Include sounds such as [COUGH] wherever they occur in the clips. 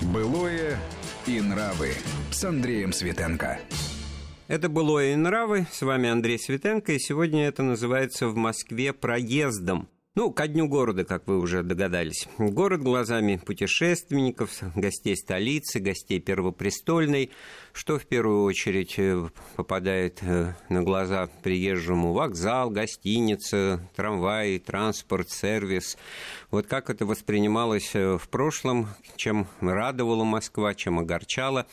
Былое и нравы с Андреем Светенко. Это «Былое и нравы». С вами Андрей Светенко. И сегодня это называется «В Москве проездом». Ну, ко дню города, как вы уже догадались. Город глазами путешественников, гостей столицы, гостей Первопрестольной, что в первую очередь э, попадает э, на глаза приезжему вокзал, гостиница, трамваи, транспорт, сервис. Вот как это воспринималось э, в прошлом, чем радовала Москва, чем огорчала.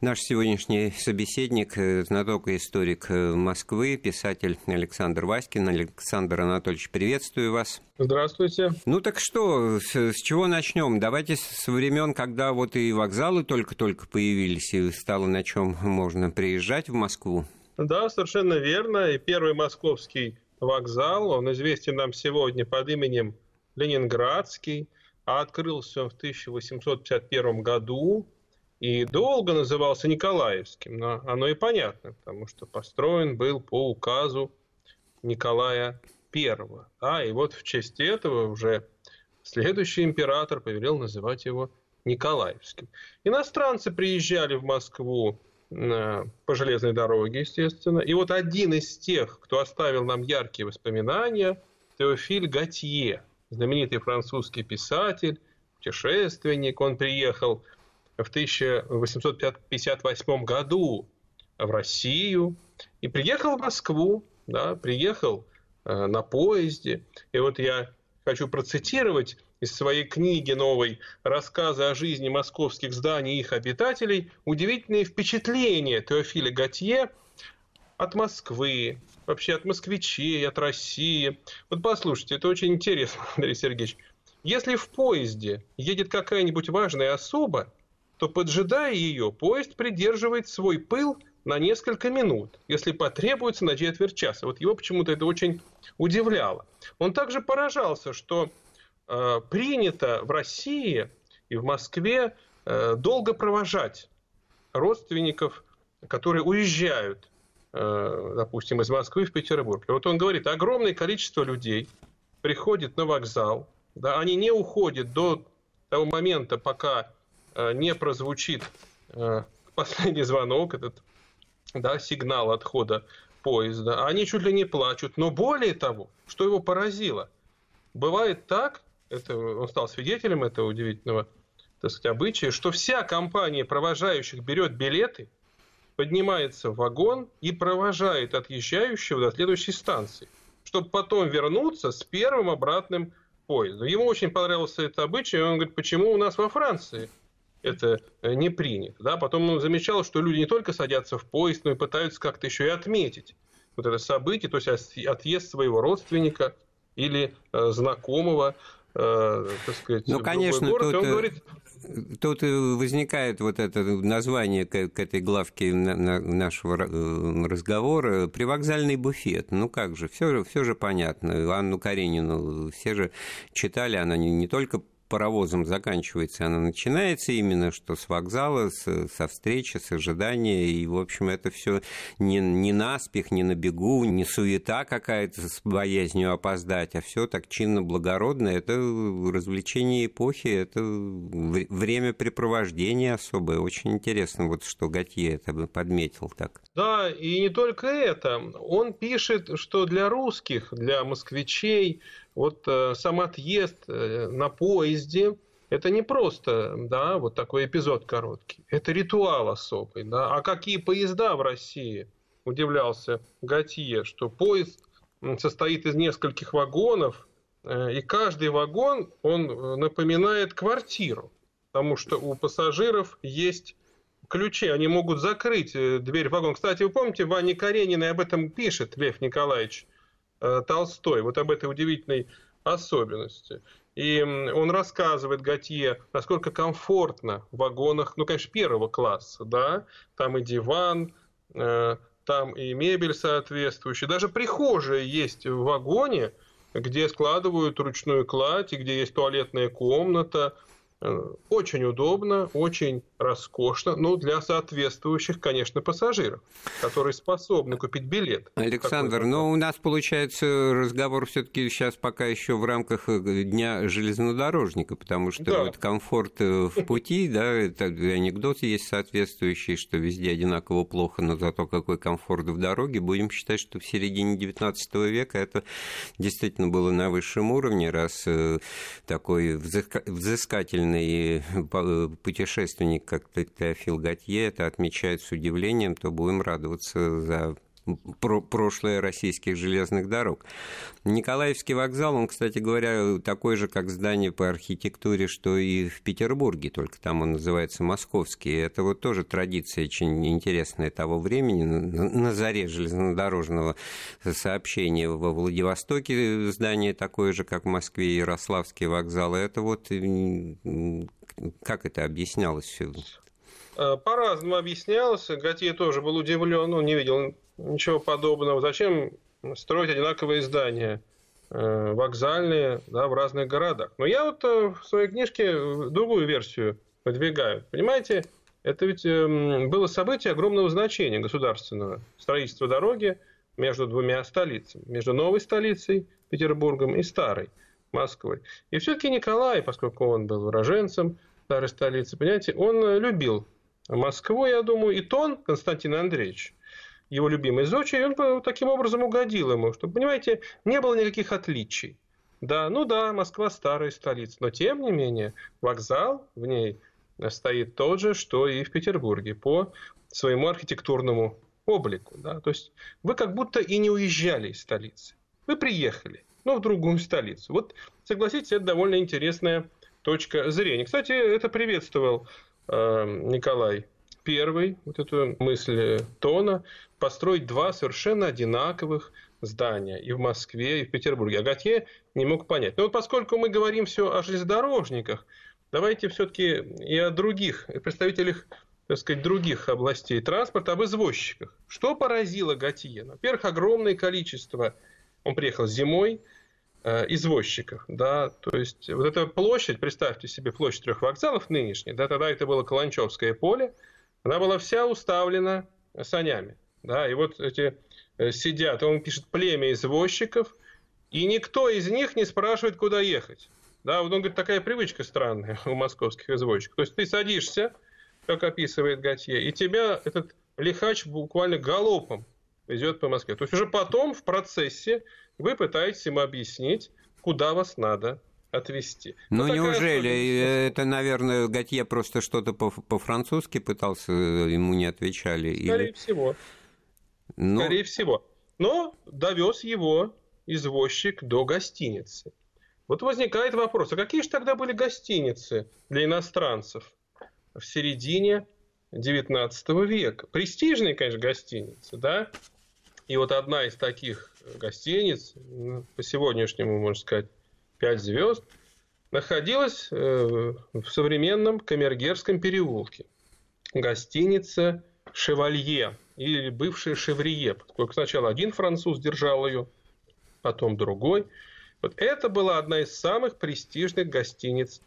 Наш сегодняшний собеседник, э, знаток и историк э, Москвы, писатель Александр Васькин. Александр Анатольевич, приветствую вас. Здравствуйте. Ну так что, с, с чего начнем? Давайте с времен, когда вот и вокзалы только-только появились, и стало на чем можно приезжать в Москву. Да, совершенно верно. И первый московский вокзал, он известен нам сегодня под именем Ленинградский, а открылся он в 1851 году и долго назывался Николаевским, но оно и понятно, потому что построен был по указу Николая I. А, и вот в честь этого уже следующий император повелел называть его Николаевским. Иностранцы приезжали в Москву по железной дороге, естественно. И вот один из тех, кто оставил нам яркие воспоминания, Теофиль Готье, знаменитый французский писатель, путешественник. Он приехал в 1858 году в Россию и приехал в Москву, да, приехал э, на поезде. И вот я хочу процитировать из своей книги новой рассказы о жизни московских зданий и их обитателей удивительные впечатления Теофиля Готье от Москвы, вообще от москвичей, от России. Вот послушайте, это очень интересно, [LAUGHS] Андрей Сергеевич. Если в поезде едет какая-нибудь важная особа, то, поджидая ее, поезд придерживает свой пыл на несколько минут, если потребуется на четверть часа. Вот его почему-то это очень удивляло. Он также поражался, что э, принято в России и в Москве э, долго провожать родственников, которые уезжают, э, допустим, из Москвы в Петербург. И вот он говорит, огромное количество людей приходит на вокзал, да, они не уходят до того момента, пока не прозвучит э, последний звонок, этот да, сигнал отхода поезда, они чуть ли не плачут. Но более того, что его поразило, бывает так, это, он стал свидетелем этого удивительного так сказать, обычая, что вся компания провожающих берет билеты, поднимается в вагон и провожает отъезжающего до следующей станции, чтобы потом вернуться с первым обратным поездом. Ему очень понравился этот обычай, и он говорит, почему у нас во Франции – это э, не принято. Да? Потом он замечал, что люди не только садятся в поезд, но и пытаются как-то еще и отметить вот это событие, то есть отъезд своего родственника или э, знакомого, э, так сказать, ну, конечно, город, тут, говорит... тут возникает вот это название к, к этой главке нашего разговора «Привокзальный буфет». Ну как же, все, все же понятно. Анну Каренину все же читали, она не, не только паровозом заканчивается, она начинается именно что с вокзала, с, со встречи, с ожидания, и, в общем, это все не, не наспех, не на бегу, не суета какая-то с боязнью опоздать, а все так чинно благородно, это развлечение эпохи, это времяпрепровождение особое, очень интересно, вот что Готье это подметил так. Да, и не только это, он пишет, что для русских, для москвичей, вот э, сам отъезд э, на поезде – это не просто, да, вот такой эпизод короткий. Это ритуал особый, да. А какие поезда в России? Удивлялся Готье, что поезд состоит из нескольких вагонов, э, и каждый вагон, он напоминает квартиру, потому что у пассажиров есть ключи, они могут закрыть дверь в вагон. Кстати, вы помните, Ваня Каренина об этом пишет, Лев Николаевич – Э, Толстой, вот об этой удивительной особенности. И он рассказывает Готье, насколько комфортно в вагонах, ну, конечно, первого класса, да, там и диван, э, там и мебель соответствующая, даже прихожая есть в вагоне, где складывают ручную кладь, и где есть туалетная комната, Э, очень удобно, очень роскошно, но для соответствующих, конечно, пассажиров, которые способны купить билет. Александр, но ну, у нас получается разговор все-таки сейчас пока еще в рамках э, Дня железнодорожника, потому что да. вот комфорт э, в пути, [LAUGHS] да, это анекдот есть соответствующий, что везде одинаково плохо, но зато какой комфорт в дороге. Будем считать, что в середине XIX века это действительно было на высшем уровне, раз такой взыскательный удивительный э, путешественник, как Теофил Готье, это отмечает с удивлением, то будем радоваться за про прошлое российских железных дорог. Николаевский вокзал, он, кстати говоря, такой же, как здание по архитектуре, что и в Петербурге, только там он называется Московский. Это вот тоже традиция очень интересная того времени, на заре железнодорожного сообщения во Владивостоке здание такое же, как в Москве, Ярославский вокзал. Это вот как это объяснялось по-разному объяснялось. Готье тоже был удивлен, он не видел ничего подобного. Зачем строить одинаковые здания э, вокзальные да, в разных городах? Но я вот э, в своей книжке другую версию выдвигаю. Понимаете, это ведь эм, было событие огромного значения государственного. Строительство дороги между двумя столицами. Между новой столицей Петербургом и старой Москвой. И все-таки Николай, поскольку он был уроженцем старой столицы, понимаете, он любил Москву, я думаю, и тон Константина Андреевича его любимый Зочи, и он таким образом угодил ему, чтобы, понимаете, не было никаких отличий. Да, ну да, Москва старая столица, но тем не менее вокзал в ней стоит тот же, что и в Петербурге по своему архитектурному облику. Да? То есть вы как будто и не уезжали из столицы. Вы приехали, но в другую столицу. Вот, согласитесь, это довольно интересная точка зрения. Кстати, это приветствовал Николай первый, вот эту мысль Тона, построить два совершенно одинаковых здания и в Москве, и в Петербурге. А Готье не мог понять. Но вот поскольку мы говорим все о железнодорожниках, давайте все-таки и о других представителях так сказать, других областей транспорта, об извозчиках. Что поразило Готье? Во-первых, огромное количество, он приехал зимой, э, извозчиков, да, то есть вот эта площадь, представьте себе площадь трех вокзалов нынешней, да, тогда это было Каланчевское поле, она была вся уставлена санями. Да, и вот эти э, сидят, он пишет племя извозчиков, и никто из них не спрашивает, куда ехать. Да, вот он говорит, такая привычка странная у московских извозчиков. То есть ты садишься, как описывает Готье, и тебя этот лихач буквально галопом везет по Москве. То есть уже потом в процессе вы пытаетесь ему объяснить, куда вас надо отвести. Ну, ну неужели? Это, наверное, Готье просто что-то по-французски пытался, ему не отвечали? Скорее или... всего. Но... Скорее всего. Но довез его извозчик до гостиницы. Вот возникает вопрос, а какие же тогда были гостиницы для иностранцев в середине XIX века? Престижные, конечно, гостиницы, да? И вот одна из таких гостиниц, ну, по сегодняшнему, можно сказать, 5 звезд, находилась э, в современном Камергерском переулке. Гостиница «Шевалье» или бывшая «Шеврие», поскольку сначала один француз держал ее, потом другой. Вот это была одна из самых престижных гостиниц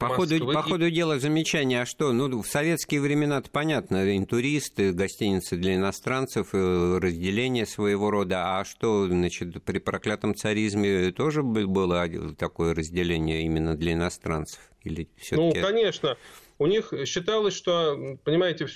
по ходу, по ходу дела замечание, а что? Ну, в советские времена-то понятно, интуристы, гостиницы для иностранцев, э, разделение своего рода. А что, значит, при проклятом царизме тоже было такое разделение именно для иностранцев? Или ну, конечно. У них считалось, что, понимаете,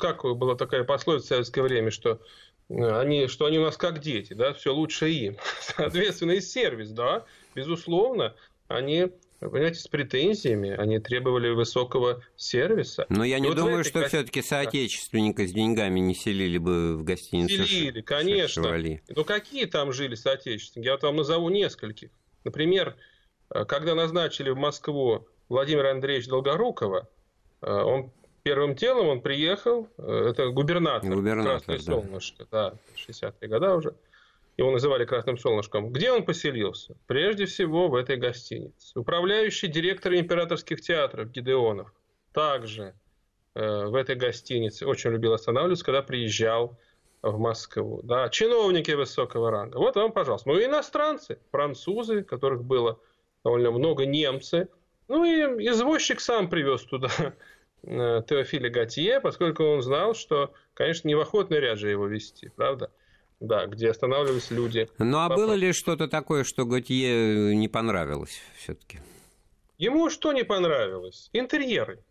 как была такая пословица в советское время, что э, они, что они у нас как дети, да, все лучше им. [LAUGHS] Соответственно, и сервис, да, безусловно, они понимаете, с претензиями, они требовали высокого сервиса. Но я не вот думаю, что все-таки соотечественника с деньгами не селили бы в гостиницу. Селили, конечно. Шевали. Но какие там жили соотечественники? Я вот вам назову нескольких. Например, э, когда назначили в Москву Владимира Андреевича Долгорукова, э, он первым делом он приехал, э, это губернатор, губернатор Красное да. Солнышко, да, 60-е годы уже его называли красным солнышком, где он поселился? Прежде всего в этой гостинице. Управляющий директор императорских театров Гидеонов также э, в этой гостинице очень любил останавливаться, когда приезжал в Москву. Да, чиновники высокого ранга. Вот вам, пожалуйста. Ну и иностранцы, французы, которых было довольно много, немцы, Ну и извозчик сам привез туда э, Теофиля Готье, поскольку он знал, что, конечно, не в охотный ряд же его вести, правда? Да, где останавливались люди. Ну а было ли что-то такое, что Готье не понравилось все-таки? Ему что не понравилось? Интерьеры.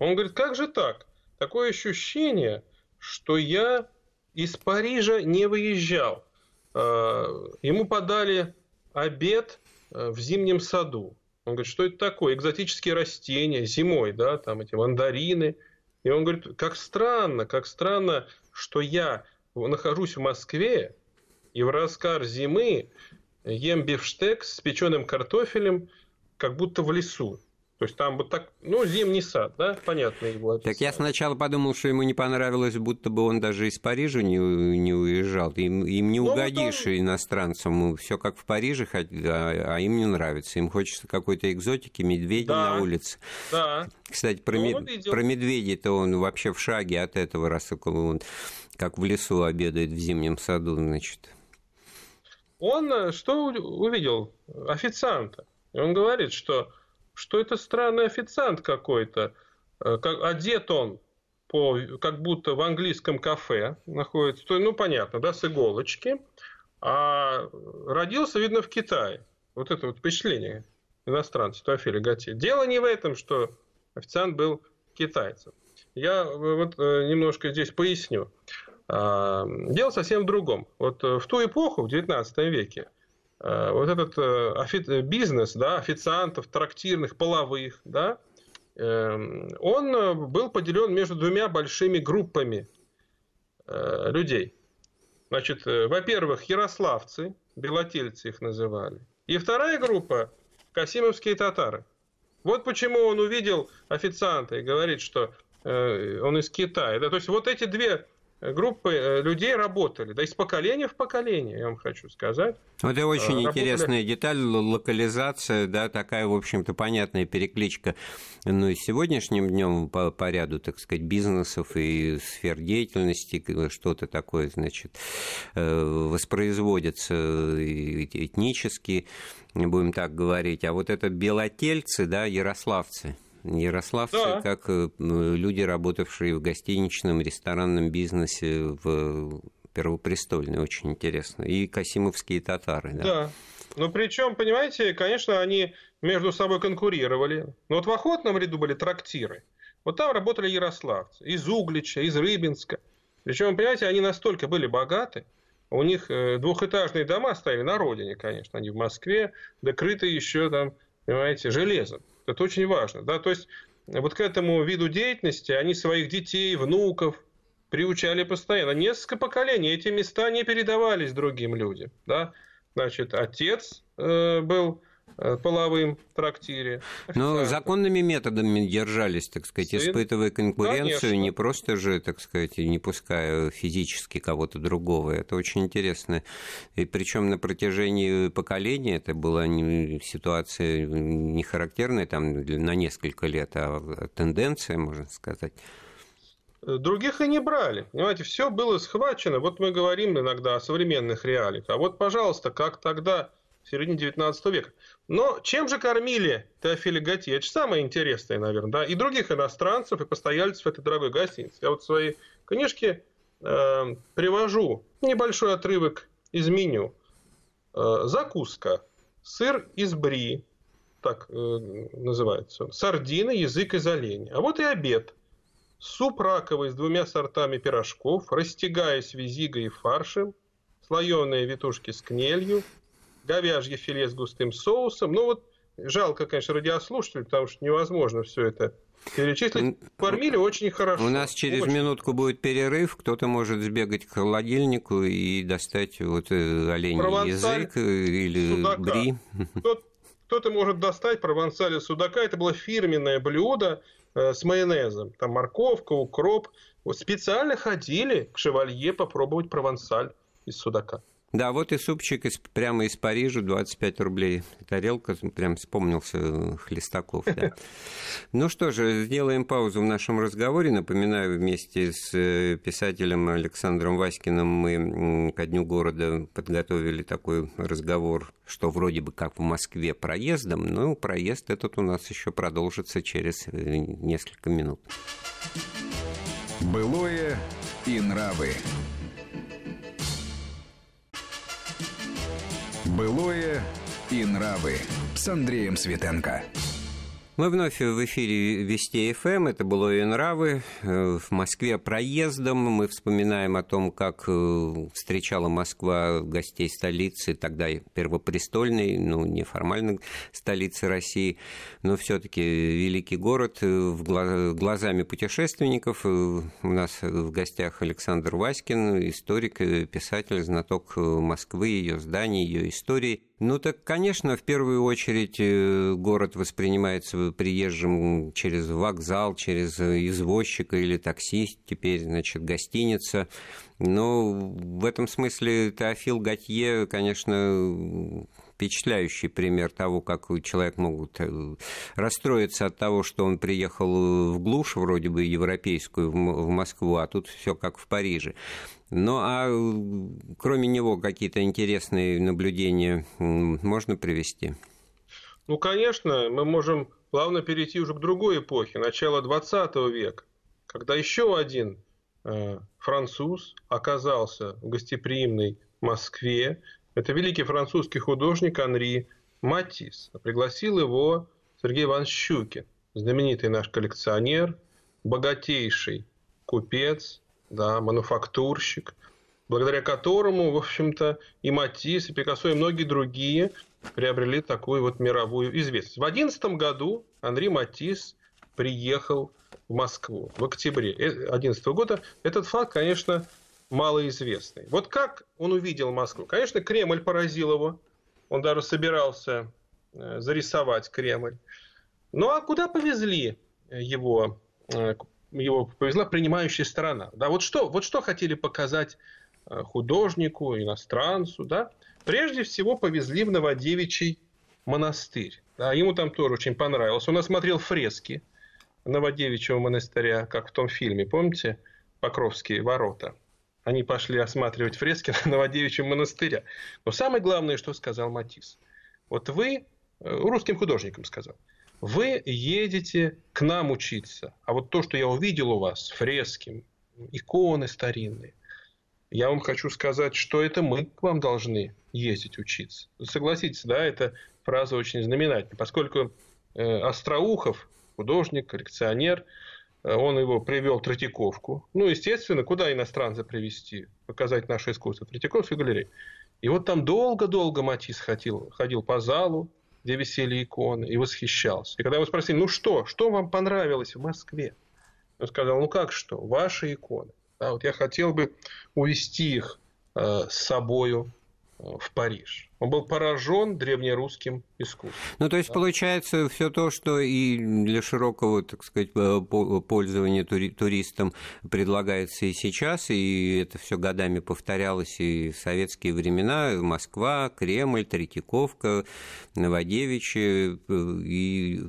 Он говорит, как же так? Такое ощущение, что я из Парижа не выезжал. Э, ему подали обед э, в зимнем саду. Он говорит, что это такое? Экзотические растения зимой, да, там эти мандарины. И он говорит, как странно, как странно, что я нахожусь в Москве и в раскар зимы ем бифштекс с печеным картофелем, как будто в лесу. То есть там вот так, ну, зимний сад, да, понятно его описание. Так я сначала подумал, что ему не понравилось, будто бы он даже из Парижа не, не уезжал. Им, им не ну, угодишь вот он... иностранцам, все как в Париже, а, а им не нравится. Им хочется какой-то экзотики, медведей да, на улице. Да. Кстати, про, ну, мед... про медведей-то он вообще в шаге от этого, раз он как в лесу обедает в зимнем саду, значит. Он э, что увидел? Официанта. И он говорит, что что это странный официант какой-то. Э, как, одет он по, как будто в английском кафе находится. То, ну, понятно, да, с иголочки. А родился, видно, в Китае. Вот это вот впечатление иностранца Теофиля Готье. Дело не в этом, что официант был китайцем. Я вот э, немножко здесь поясню. А, дело совсем в другом. Вот э, в ту эпоху, в XIX веке, Э, вот этот э, бизнес да, официантов, трактирных, половых, да, эм, он э, был поделен между двумя большими группами людей. Значит, во-первых, ярославцы, белотельцы их называли. И вторая группа – касимовские татары. Вот почему он увидел официанта и говорит, что он из Китая. Да, то есть вот эти две группы э, людей работали, да из поколения в поколение, я вам хочу сказать. Вот это очень работали... интересная деталь, локализация, да, такая, в общем-то, понятная перекличка, ну, и сегодняшним днем по, по ряду, так сказать, бизнесов и сфер деятельности, что-то такое, значит, э, воспроизводится этнически, будем так говорить, а вот это белотельцы, да, ярославцы – Ярославцы, да. как э, люди, работавшие в гостиничном, ресторанном бизнесе в Первопрестольной, очень интересно. И касимовские татары, да. Да. Ну, причем, понимаете, конечно, они между собой конкурировали. Но вот в охотном ряду были трактиры. Вот там работали ярославцы. Из Углича, из Рыбинска. Причем, понимаете, они настолько были богаты, у них э, двухэтажные дома стояли на родине, конечно, они в Москве, докрыты еще там, понимаете, железом. Это очень важно. Да? То есть вот к этому виду деятельности они своих детей, внуков приучали постоянно. Несколько поколений эти места не передавались другим людям. Да? Значит, отец э, был Э, половым трактире. Но законными методами держались, так сказать, Сын? испытывая конкуренцию, Конечно. не просто же, так сказать, не пуская физически кого-то другого. Это очень интересно. И причем на протяжении поколения это была не, ситуация не характерная там, на несколько лет, а тенденция, можно сказать. Других и не брали. Понимаете, все было схвачено. Вот мы говорим иногда о современных реалиях. А вот, пожалуйста, как тогда в середине 19 века. Но чем же кормили Теофиля Готье? Это же самое интересное, наверное, да, и других иностранцев, и постояльцев этой дорогой гостиницы. Я вот в своей книжке э, привожу небольшой отрывок из меню. Э, закуска. Сыр из бри, так э, называется. Сардины, язык из оленя. А вот и обед. Суп раковый с двумя сортами пирожков, растягаясь визигой и фаршем, слоеные витушки с кнелью, говяжье филе с густым соусом. Ну вот жалко, конечно, радиослушателей, потому что невозможно все это перечислить. Кормили очень хорошо. У нас через очень. минутку будет перерыв. Кто-то может сбегать к холодильнику и достать вот э, оленей Провансаль язык э, или судака. бри. Кто-то может достать провансаль судака. Это было фирменное блюдо э, с майонезом. Там морковка, укроп. Вот специально ходили к шевалье попробовать провансаль из судака. Да, вот и супчик из, прямо из Парижа, 25 рублей. Тарелка, прям вспомнился э, Хлестаков. Да. [LAUGHS] Ну что же, сделаем паузу в нашем разговоре. Напоминаю, вместе с э, писателем Александром Васькиным мы ко Дню города подготовили такой разговор, что вроде бы как в Москве проездом, но проезд этот у нас еще продолжится через э, несколько минут. Былое и нравы. Былое и нравы с Андреем Светенко. Мы вновь в эфире Вести ФМ. Эм. Это было и нравы. Э, в Москве проездом. Мы вспоминаем о том, как э, встречала Москва гостей столицы, тогда первопрестольной, ну, неформальной столицы России, но все-таки великий город. Э, глазами путешественников у нас в гостях Александр Васькин, историк, писатель, знаток Москвы, ее зданий, ее истории. Ну так, конечно, в первую очередь э, город воспринимается приезжим через вокзал, через извозчика или такси, теперь, значит, гостиница. Но в этом смысле Теофил Готье, конечно, впечатляющий пример того, как человек могут э, расстроиться от того, что он приехал в глушь, вроде бы европейскую, в Москву, а тут все как в Париже. Ну, а кроме него какие-то интересные наблюдения можно привести? Ну, конечно, мы можем плавно перейти уже к другой эпохе, начало 20 века, когда еще один э, француз оказался в гостеприимной Москве. Это великий французский художник Анри Матис. Пригласил его Сергей Иванович Щукин, знаменитый наш коллекционер, богатейший купец, да, мануфактурщик, благодаря которому, в общем-то, и Матисс, и Пикассо, и многие другие приобрели такую вот мировую известность. В 2011 году Анри Матисс приехал в Москву в октябре 2011 года. Этот факт, конечно, малоизвестный. Вот как он увидел Москву? Конечно, Кремль поразил его. Он даже собирался э, зарисовать Кремль. Ну а куда повезли его э, его повезла принимающая сторона. Да, вот что, вот что хотели показать э, художнику, иностранцу, да? Прежде всего повезли в Новодевичий монастырь. Да, ему там тоже очень понравилось. Он осмотрел фрески Новодевичьего монастыря, как в том фильме, помните? Покровские ворота. Они пошли осматривать фрески [LAUGHS] Новодевичьего монастыря. Но самое главное, что сказал Матис. Вот вы, э, русским художникам сказал – вы едете к нам учиться. А вот то, что я увидел у вас, фрески, иконы старинные, я вам хочу сказать, что это мы к вам должны ездить учиться. Согласитесь, да, эта фраза очень знаменательна, поскольку э, Остроухов, художник, коллекционер, э, он его привел в Третьяковку. Ну, естественно, куда иностранца привести? Показать наше искусство. Третьяковская галерея. И вот там долго-долго Матис ходил, ходил по залу, где висели иконы, и восхищался. И когда его спросили, ну что, что вам понравилось в Москве? Он сказал, ну как что, ваши иконы. Да, вот я хотел бы увести их э, с собою э, в Париж. Он был поражен древнерусским искусством. Ну, то есть, да. получается, все то, что и для широкого, так сказать, э, пользования туристам предлагается и сейчас, и это все годами повторялось и в советские времена, Москва, Кремль, Третьяковка, Новодевичье, и,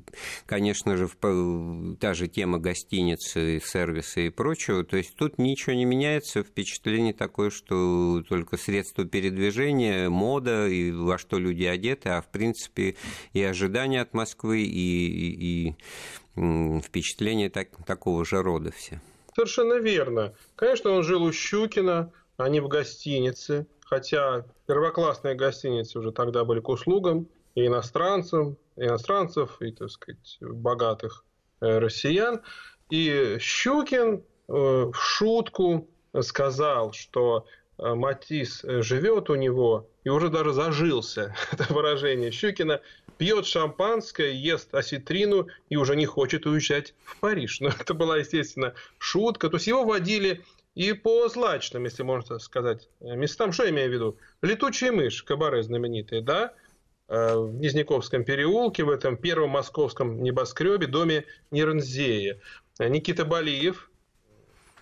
конечно же, та же тема гостиницы, сервиса и прочего. То есть, тут ничего не меняется, впечатление такое, что только средства передвижения, мода и во что люди одеты, а в принципе и ожидания от Москвы, и, и, и впечатления так, такого же рода все. Совершенно верно. Конечно, он жил у Щукина, а не в гостинице. Хотя первоклассные гостиницы уже тогда были к услугам и иностранцам, иностранцев, и, так сказать, богатых э, россиян. И Щукин э, в шутку сказал, что Матис живет у него и уже даже зажился, [LAUGHS] это выражение Щукина, пьет шампанское, ест осетрину и уже не хочет уезжать в Париж. [LAUGHS] Но это была, естественно, шутка. То есть его водили и по злачным, если можно сказать, местам. Что я имею в виду? Летучая мышь, кабаре знаменитый, да? Э, в Низняковском переулке, в этом первом московском небоскребе, доме Нернзея. Никита Балиев,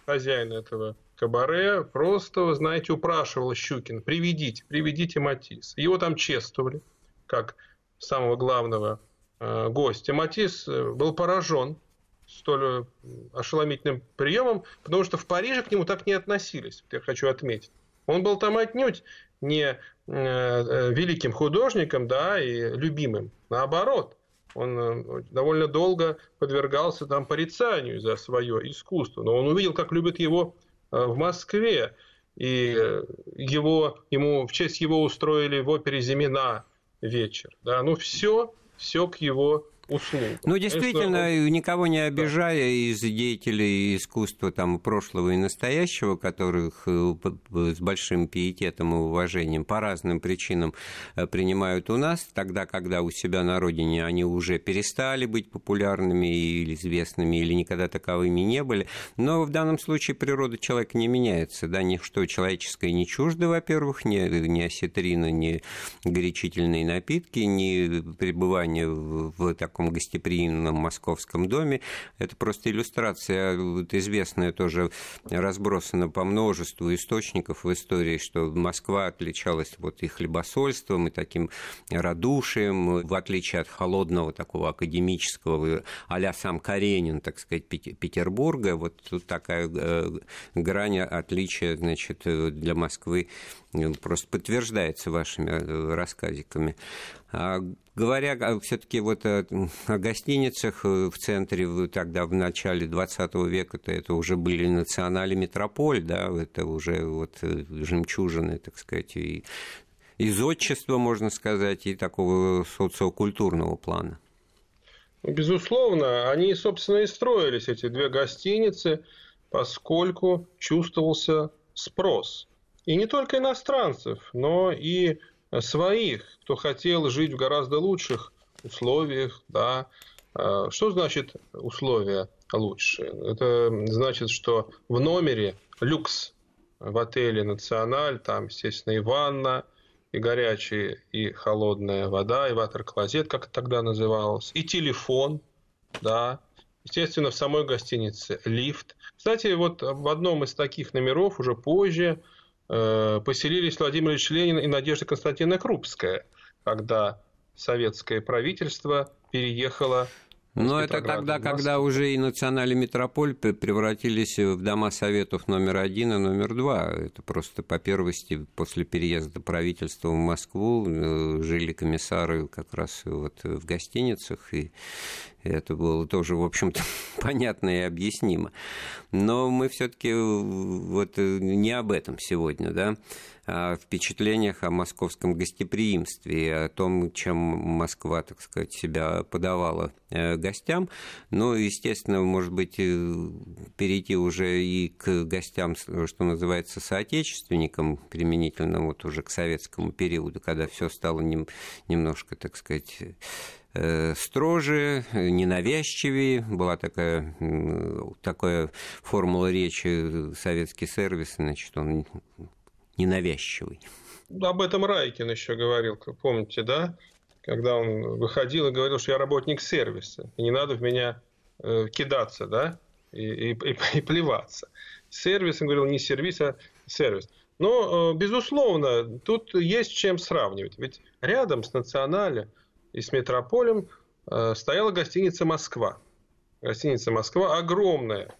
хозяин этого кабаре просто, знаете, упрашивал Щукин, приведите, приведите Матис. Его там чествовали, как самого главного э, гостя. Матис э, был поражен столь э, ошеломительным приемом, потому что в Париже к нему так не относились, я хочу отметить. Он был там отнюдь не великим художником, да, и любимым. Наоборот, он довольно долго подвергался там порицанию за свое искусство, но он увидел, как любят его в Москве, и его, ему, в честь его устроили в опере «Зимина» вечер. Да? Ну, все, все к его услуг. Ну, действительно, Конечно, никого не обижая да. из деятелей искусства там, прошлого и настоящего, которых э, с большим пиететом и уважением по разным причинам э, принимают у нас, тогда, когда у себя на родине они уже перестали быть популярными или известными, или никогда таковыми не были. Но в данном случае природа человека не меняется. Да? Ничто человеческое не чуждо, во-первых, ни, ни осетрина, ни горячительные напитки, ни пребывание в таком таком гостеприимном московском доме. Это просто иллюстрация, вот известная тоже, разбросана по множеству источников в истории, что Москва отличалась вот и хлебосольством, и таким радушием, в отличие от холодного такого академического, а сам Каренин, так сказать, Петербурга. Вот тут такая э, грань отличия, значит, для Москвы э, просто подтверждается вашими э, рассказиками. А говоря все-таки вот о, о гостиницах э, в центре, тогда в начале 20 века -то это уже были национали метрополь, да, это уже вот э, жемчужины, так сказать, и из отчества, можно сказать, и такого социокультурного плана. Безусловно, они, собственно, и строились, эти две гостиницы, поскольку чувствовался спрос. И не только иностранцев, но и своих, кто хотел жить в гораздо лучших условиях, да. А, что значит условия лучшие? Это значит, что в номере люкс в отеле «Националь», там, естественно, и ванна, и горячая, и холодная вода, и ватер-клозет, как это тогда называлось, и телефон, да, естественно, в самой гостинице лифт. Кстати, вот в одном из таких номеров уже позже поселились Владимир Ильич Ленин и Надежда Константиновна Крупская, когда советское правительство переехало но это тогда, когда уже и национальный метрополь превратились в дома советов номер один и номер два. Это просто по первости после переезда правительства в Москву э, жили комиссары как раз вот в гостиницах, и это было тоже, в общем-то, [LAUGHS] понятно и объяснимо. Но мы все-таки э, вот э, не об этом сегодня, да, а о впечатлениях о московском гостеприимстве и о том, чем Москва, так сказать, себя подавала э, гостям. Ну, естественно, может быть, перейти уже и к гостям, что называется, соотечественникам, применительно вот уже к советскому периоду, когда все стало немножко, так сказать, строже, ненавязчивее. Была такая, такая формула речи советский сервис, значит, он ненавязчивый. Об этом Райкин еще говорил, помните, да? Когда он выходил и говорил, что я работник сервиса, и не надо в меня э, кидаться, да, и, и, и, [LAUGHS] плеваться. Сервис, он говорил, не сервис, а сервис. Но, э, безусловно, тут есть чем сравнивать. Ведь рядом с националем и с метрополем э, стояла гостиница «Москва». Гостиница «Москва» огромная.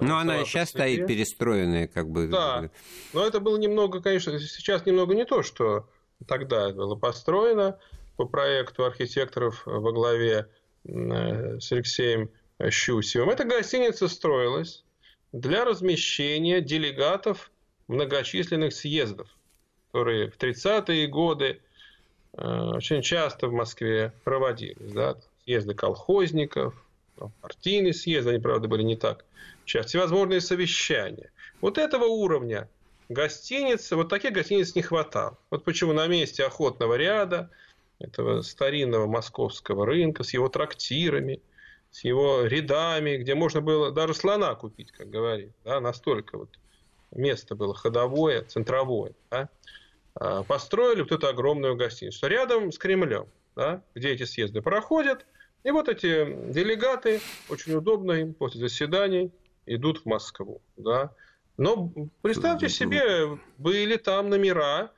Ну, она и сейчас стоит перестроенная, как бы. Да, но это было немного, конечно, сейчас немного не то, что тогда было построено по проекту архитекторов во главе э, с Алексеем Щусевым. Эта гостиница строилась для размещения делегатов многочисленных съездов, которые в 30-е годы Э, очень часто в Москве проводились. Да? Съезды колхозников, партийные съезды, они, правда, были не так часто, всевозможные совещания. Вот этого уровня гостиницы, вот таких гостиниц не хватало. Вот почему на месте охотного ряда, этого старинного московского рынка с его трактирами, с его рядами, где можно было даже слона купить, как говорит, да, настолько вот место было ходовое, центровое. Да? А, построили вот эту огромную гостиницу рядом с Кремлем, да, где эти съезды проходят. И вот эти делегаты, очень удобно им после заседаний, идут в Москву. Да. Но представьте себе, были там номера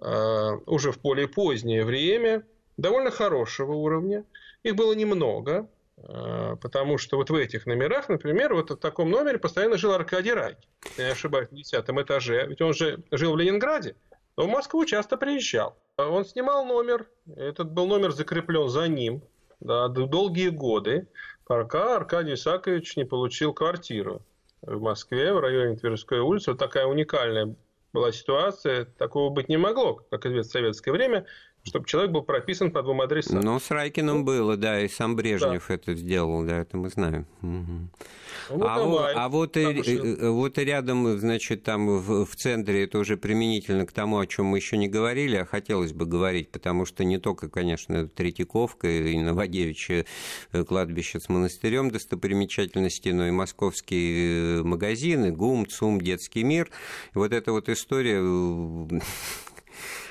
э, уже в более позднее время, довольно хорошего уровня. Их было немного, э, потому что вот в этих номерах, например, вот в таком номере постоянно жил Аркадий Рай, если я не ошибаюсь, на десятом этаже. Ведь он же жил в Ленинграде, в Москву часто приезжал. Он снимал номер, этот был номер закреплен за ним, да, долгие годы, пока Аркадий Исакович не получил квартиру в Москве, в районе Тверской улицы. Вот такая уникальная была ситуация, такого быть не могло, как известно в советское время чтобы человек был прописан по двум адресам. Ну, с Райкиным ну, было, да, и сам Брежнев да. это сделал, да, это мы знаем. Угу. Вот а, давай, а вот, и, вот и рядом, значит, там в, в центре, это уже применительно к тому, о чем мы еще не говорили, а хотелось бы говорить, потому что не только, конечно, Третьяковка и Новодевичье э, кладбище с монастырем достопримечательности, но и московские э, магазины, ГУМ, ЦУМ, Детский мир. Вот эта вот история э,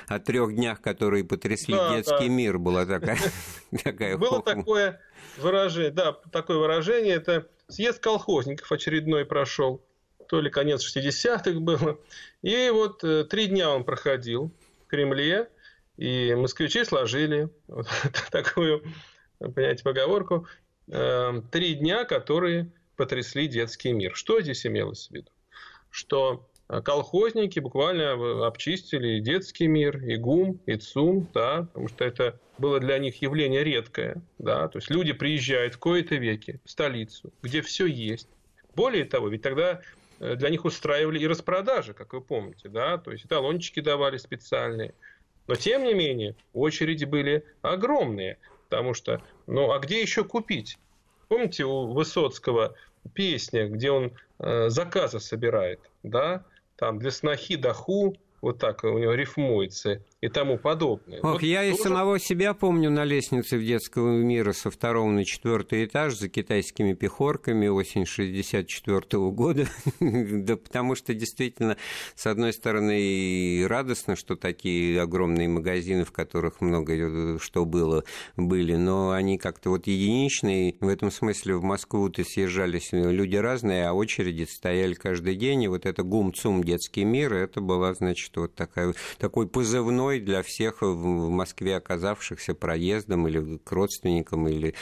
о трех днях, которые потрясли да, детский да. мир, была такая, [LAUGHS] такая Было такое выражение, да, такое выражение, это съезд колхозников очередной прошел, то ли конец 60-х было, и вот э, три дня он проходил в Кремле, и москвичи сложили вот [LAUGHS] такую, понимаете, поговорку, э, три дня, которые потрясли детский мир. Что здесь имелось в виду? Что колхозники буквально обчистили и детский мир, и ГУМ, и ЦУМ, да, потому что это было для них явление редкое. Да, то есть люди приезжают в кои-то веки в столицу, где все есть. Более того, ведь тогда э, для них устраивали и распродажи, как вы помните, да, то есть талончики давали специальные. Но тем не менее, очереди были огромные, потому что, ну а где еще купить? Помните у Высоцкого песня, где он э, заказы собирает, да? Там для снохи даху, вот так у него рифмуется и тому подобное. Ох, вот я тоже... и самого себя помню на лестнице в детского мира со второго на четвертый этаж за китайскими пехорками осень 64 -го года. [LAUGHS] да потому что действительно, с одной стороны, и радостно, что такие огромные магазины, в которых много э, что было, были, но они как-то вот единичные. В этом смысле в Москву-то съезжались люди разные, а очереди стояли каждый день. И вот это гум-цум детский мир, это была, значит, вот такая, такой позывной большой для всех в Москве оказавшихся проездом или к родственникам, или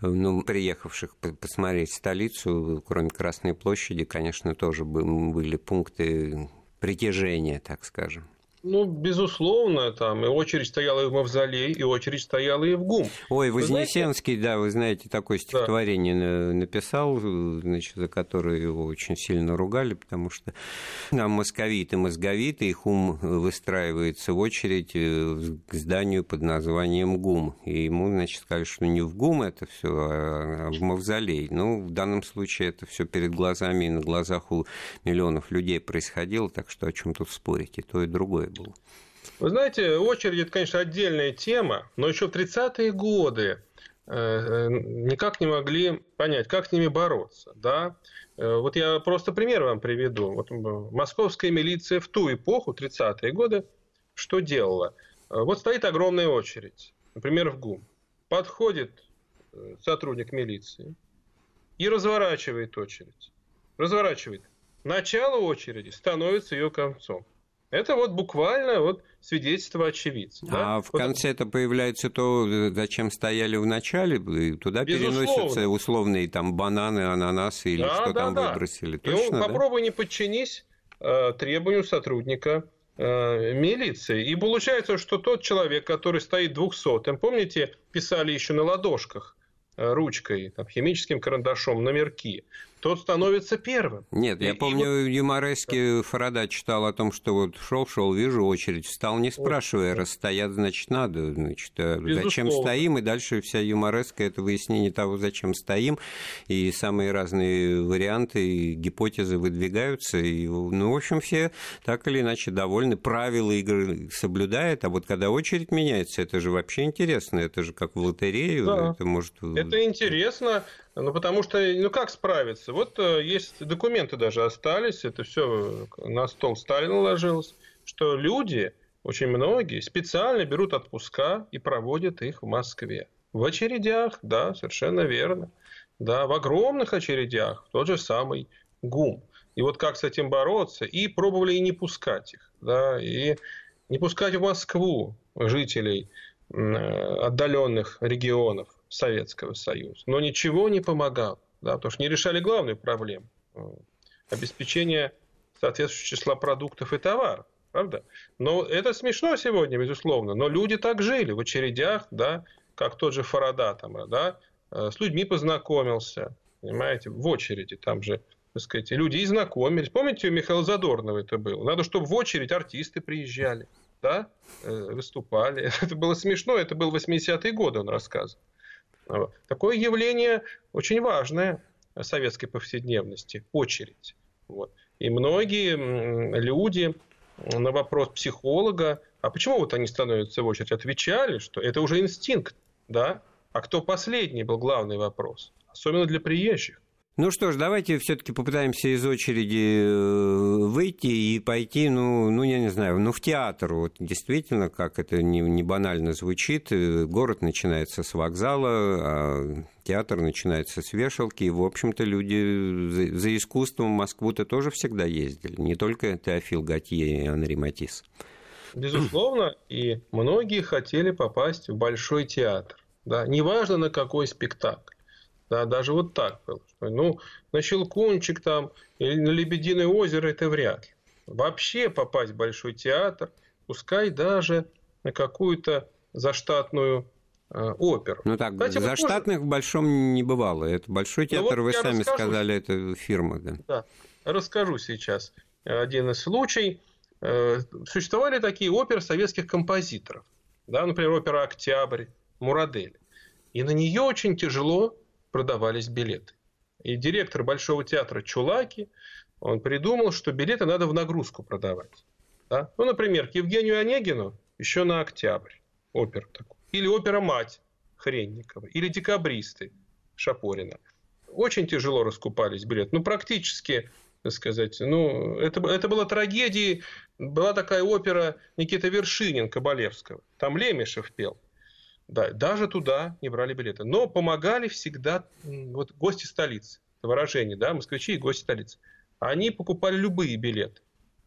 ну, приехавших посмотреть столицу, кроме Красной площади, конечно, тоже были пункты притяжения, так скажем. Ну, безусловно, там и очередь стояла и в Мавзолей, и очередь стояла и в ГУМ. Ой, Вознесенский, знаете? да, вы знаете, такое стихотворение да. написал, значит, за которое его очень сильно ругали, потому что там московиты, мозговиты, их ум выстраивается в очередь э, к зданию под названием ГУМ. И ему, значит, сказали, что не в ГУМ это все, а в Мавзолей. Ну, в данном случае это все перед глазами и на глазах у миллионов людей происходило, так что о чем тут спорить, и то, и другое был. Вы знаете, очередь это, конечно, отдельная тема, но еще в 30-е годы э, э, никак не могли понять, как с ними бороться. Да? Э, вот я просто пример вам приведу. Вот московская милиция в ту эпоху, 30-е годы, что делала? Вот стоит огромная очередь, например, в ГУМ. Подходит сотрудник милиции и разворачивает очередь. Разворачивает. Начало очереди становится ее концом. Это вот буквально вот свидетельство очевидца. А в вот. конце это появляется то, зачем стояли в начале, и туда Безусловно. переносятся условные там бананы, ананасы или да, что да, там да. выбросили. Точно, и он, да? попробуй не подчинись э, требованию сотрудника э, милиции. И получается, что тот человек, который стоит двухсотым, помните, писали еще на ладошках э, ручкой, там, химическим карандашом номерки тот становится первым. Нет, я и, помню, вот... юморески Фарада читал о том, что вот шел-шел, вижу очередь, встал, не спрашивая, вот, расстоять, значит, надо, значит, а зачем стоим, и дальше вся юмореска – это выяснение того, зачем стоим, и самые разные варианты и гипотезы выдвигаются, и, ну, в общем, все так или иначе довольны, правила игры соблюдают, а вот когда очередь меняется, это же вообще интересно, это же как в лотерею, да. это может... Это интересно, ну, потому что, ну, как справиться? Вот э, есть документы даже остались, это все на стол Сталина ложилось, что люди, очень многие, специально берут отпуска и проводят их в Москве. В очередях, да, совершенно верно. Да, в огромных очередях, тот же самый ГУМ. И вот как с этим бороться? И пробовали и не пускать их. Да, и не пускать в Москву жителей отдаленных регионов Советского Союза. Но ничего не помогало, да, потому что не решали главную проблему – обеспечение соответствующего числа продуктов и товаров. Правда? Но это смешно сегодня, безусловно. Но люди так жили в очередях, да, как тот же Фарада, там, да, э, с людьми познакомился, понимаете, в очереди там же так сказать, люди и знакомились. Помните, у Михаила Задорнова это было? Надо, чтобы в очередь артисты приезжали, да, э, выступали. [LAUGHS] Это было смешно, это был 80-е годы, он рассказывал. Такое явление очень важное советской повседневности – очередь. Вот. И многие люди на вопрос психолога, а почему вот они становятся в очередь, отвечали, что это уже инстинкт, да? А кто последний был главный вопрос, особенно для приезжих. Ну что ж, давайте все-таки попытаемся из очереди э, выйти и пойти, ну, ну я не знаю, ну в театр. Вот действительно, как это не, не банально звучит, э, город начинается с вокзала, а театр начинается с вешалки. И, в общем-то, люди за, за искусством в Москву-то тоже всегда ездили. Не только Теофил Готье и Анри Матис. Безусловно, и многие хотели попасть в Большой театр. Да, неважно на какой спектакль. Да, даже вот так было. Ну, на Щелкунчик там или на Лебединое озеро это вряд ли. Вообще попасть в Большой театр, пускай даже на какую-то заштатную э, оперу. Ну так, Кстати, заштатных вот в Большом не бывало. Это Большой ну театр, ну, вот вы сами расскажу. сказали, это фирма. Да. да, расскажу сейчас один из случаев. Э, существовали такие оперы советских композиторов. Да, например, опера «Октябрь», «Мурадель». И на нее очень тяжело продавались билеты. И директор Большого театра Чулаки, он придумал, что билеты надо в нагрузку продавать. Да? Ну, например, к Евгению Онегину еще на октябрь опера такой. Или опера «Мать» Хренникова. Или «Декабристы» Шапорина. Очень тяжело раскупались билеты. Ну, практически, так сказать, ну, это, это была трагедия. Была такая опера Никита Вершинин Кабалевского. Там Лемешев пел. Да, даже туда не брали билеты. Но помогали всегда вот, гости столицы. Выражение, да, москвичи и гости столицы. Они покупали любые билеты.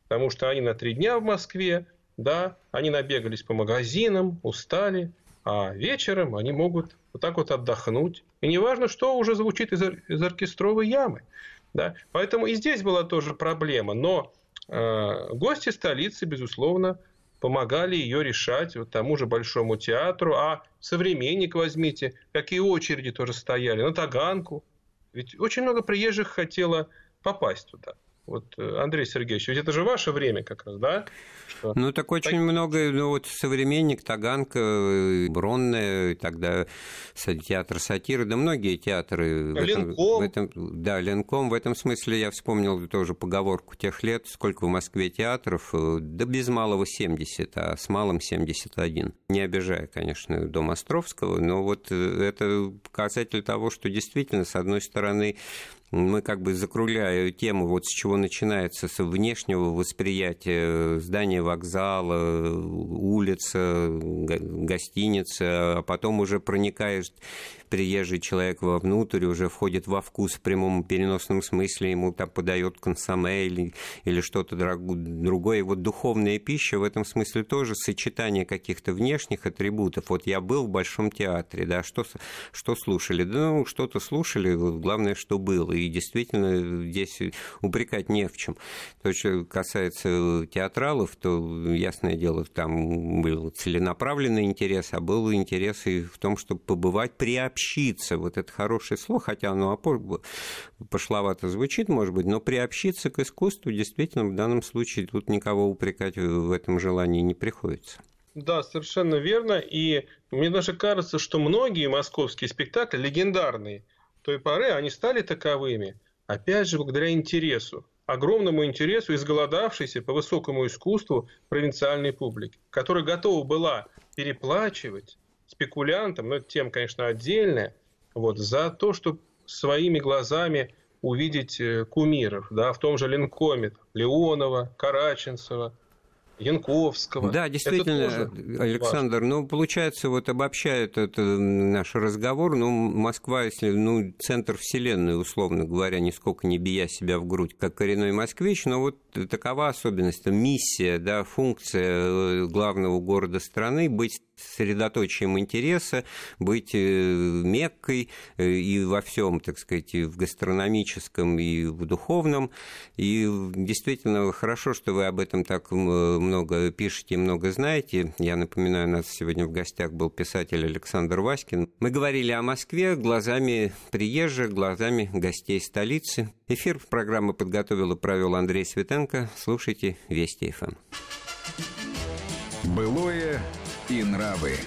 Потому что они на три дня в Москве, да, они набегались по магазинам, устали, а вечером они могут вот так вот отдохнуть. И неважно, что уже звучит из, из оркестровой ямы. Да? Поэтому и здесь была тоже проблема. Но э, гости столицы, безусловно, помогали ее решать вот тому же Большому театру. А современник возьмите, какие очереди тоже стояли, на Таганку. Ведь очень много приезжих хотело попасть туда. Вот, э, Андрей Сергеевич, ведь это же ваше время как раз, да? Что... Ну, так очень так... много, ну, вот «Современник», «Таганка», э, «Бронная», тогда театр сатиры, да многие театры. Ленком. В этом, да, Ленком. В этом смысле я вспомнил тоже поговорку тех лет, сколько в Москве театров, э, да без малого 70, а с малым 71. Не обижая, конечно, Дом Островского, но вот это показатель того, что действительно, с одной стороны, мы как бы закругляя тему, вот с чего начинается, с внешнего восприятия здания вокзала, улица, гостиница, а потом уже проникаешь приезжий человек вовнутрь уже входит во вкус в прямом переносном смысле, ему там подает консоме или, или что-то другое. И вот духовная пища в этом смысле тоже сочетание каких-то внешних атрибутов. Вот я был в Большом театре, да, что, что слушали? Да, ну, что-то слушали, главное, что было. И действительно здесь упрекать не в чем. То, что касается театралов, то, ясное дело, там был целенаправленный интерес, а был интерес и в том, чтобы побывать, приобщиться приобщиться, вот это хорошее слово, хотя оно пошловато звучит, может быть, но приобщиться к искусству действительно в данном случае тут никого упрекать в этом желании не приходится. Да, совершенно верно. И мне даже кажется, что многие московские спектакли, легендарные той поры, они стали таковыми, опять же, благодаря интересу, огромному интересу изголодавшейся по высокому искусству провинциальной публики, которая готова была переплачивать спекулянтам, но это тема, конечно, отдельная, вот, за то, чтобы своими глазами увидеть э, кумиров, да, в том же Ленкоме, Леонова, Караченцева, Янковского. Да, действительно, Александр, важно. ну, получается, вот обобщает это наш разговор, ну, Москва, если, ну, центр вселенной, условно говоря, нисколько не бия себя в грудь, как коренной москвич, но вот такова особенность, миссия, да, функция э, главного города страны быть средоточием интереса, быть э, меккой э, и во всем, так сказать, и в гастрономическом, и в духовном. И действительно хорошо, что вы об этом так много пишете, много знаете. Я напоминаю, у нас сегодня в гостях был писатель Александр Васькин. Мы говорили о Москве глазами приезжих, глазами гостей столицы. Эфир программы подготовил и провел Андрей Светенко. Слушайте Вести ФМ. Былое и нравы.